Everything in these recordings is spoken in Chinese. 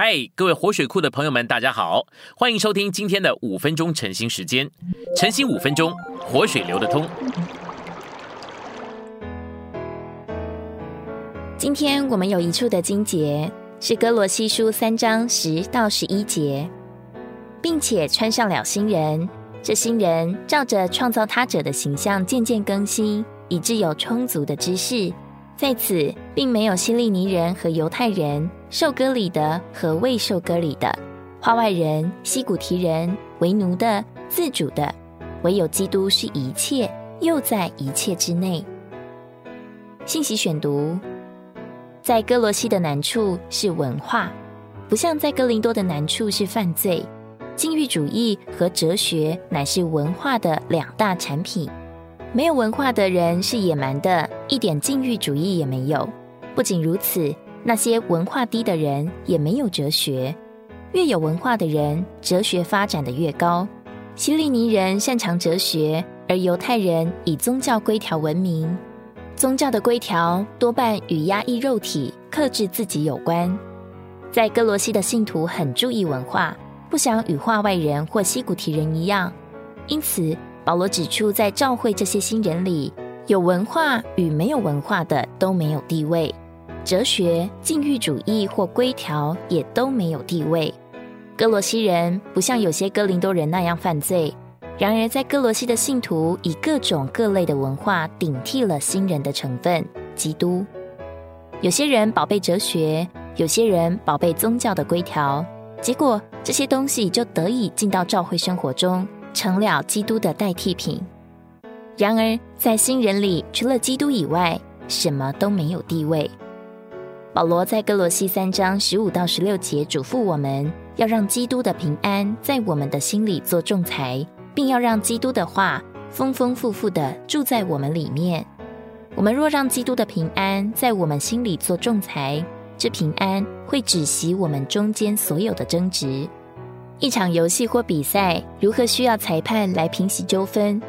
嗨，各位活水库的朋友们，大家好，欢迎收听今天的五分钟晨兴时间。晨兴五分钟，活水流得通。今天我们有一处的经节是哥罗西书三章十到十一节，并且穿上了新人。这新人照着创造他者的形象渐渐更新，以致有充足的知识。在此，并没有希利尼人和犹太人。受割礼的和未受割礼的，化外人、西古提人，为奴的、自主的，唯有基督是一切，又在一切之内。信息选读：在哥罗西的难处是文化，不像在哥林多的难处是犯罪。禁欲主义和哲学乃是文化的两大产品。没有文化的人是野蛮的，一点禁欲主义也没有。不仅如此。那些文化低的人也没有哲学，越有文化的人，哲学发展的越高。希利尼人擅长哲学，而犹太人以宗教规条闻名。宗教的规条多半与压抑肉体、克制自己有关。在哥罗西的信徒很注意文化，不想与化外人或西古提人一样。因此，保罗指出，在教会这些新人里，有文化与没有文化的都没有地位。哲学、禁欲主义或规条也都没有地位。哥罗西人不像有些哥林多人那样犯罪，然而在哥罗西的信徒以各种各类的文化顶替了新人的成分——基督。有些人宝贝哲学，有些人宝贝宗教的规条，结果这些东西就得以进到教会生活中，成了基督的代替品。然而在新人里，除了基督以外，什么都没有地位。保罗在哥罗西三章十五到十六节嘱咐我们，要让基督的平安在我们的心里做仲裁，并要让基督的话丰丰富富的住在我们里面。我们若让基督的平安在我们心里做仲裁，这平安会止息我们中间所有的争执。一场游戏或比赛，如何需要裁判来平息纠纷？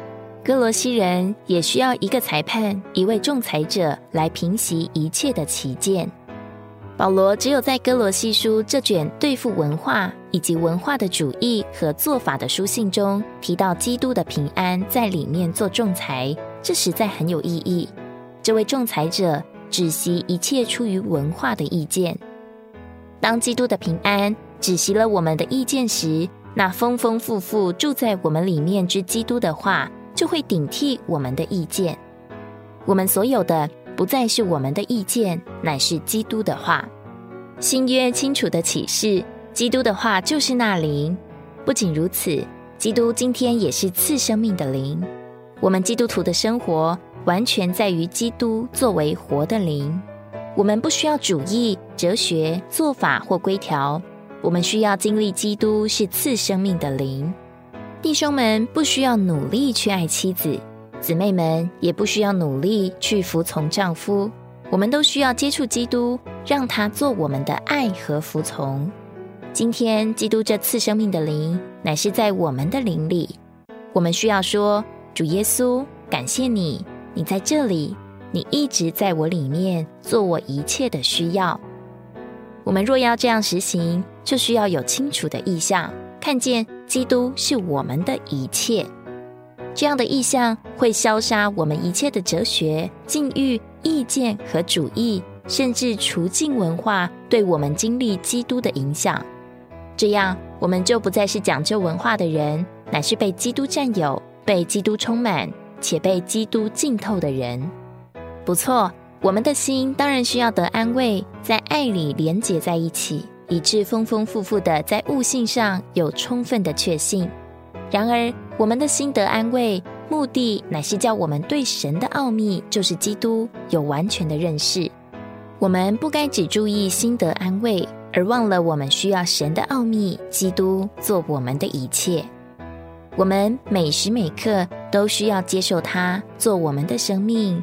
哥罗西人也需要一个裁判，一位仲裁者来平息一切的旗舰。保罗只有在哥罗西书这卷对付文化以及文化的主义和做法的书信中提到基督的平安在里面做仲裁，这实在很有意义。这位仲裁者止息一切出于文化的意见。当基督的平安止息了我们的意见时，那丰丰富富住在我们里面之基督的话就会顶替我们的意见。我们所有的。不再是我们的意见，乃是基督的话。新约清楚的启示，基督的话就是那灵。不仅如此，基督今天也是赐生命的灵。我们基督徒的生活完全在于基督作为活的灵。我们不需要主义、哲学、做法或规条，我们需要经历基督是赐生命的灵。弟兄们不需要努力去爱妻子。姊妹们也不需要努力去服从丈夫，我们都需要接触基督，让他做我们的爱和服从。今天，基督这次生命的灵乃是在我们的灵里，我们需要说：“主耶稣，感谢你，你在这里，你一直在我里面做我一切的需要。”我们若要这样实行，就需要有清楚的意向，看见基督是我们的一切。这样的意象会消杀我们一切的哲学、禁欲、意见和主义，甚至除尽文化对我们经历基督的影响。这样，我们就不再是讲究文化的人，乃是被基督占有、被基督充满且被基督浸透的人。不错，我们的心当然需要得安慰，在爱里连结在一起，以致丰丰富富的在悟性上有充分的确信。然而，我们的心得安慰，目的乃是叫我们对神的奥秘，就是基督，有完全的认识。我们不该只注意心得安慰，而忘了我们需要神的奥秘，基督做我们的一切。我们每时每刻都需要接受他做我们的生命，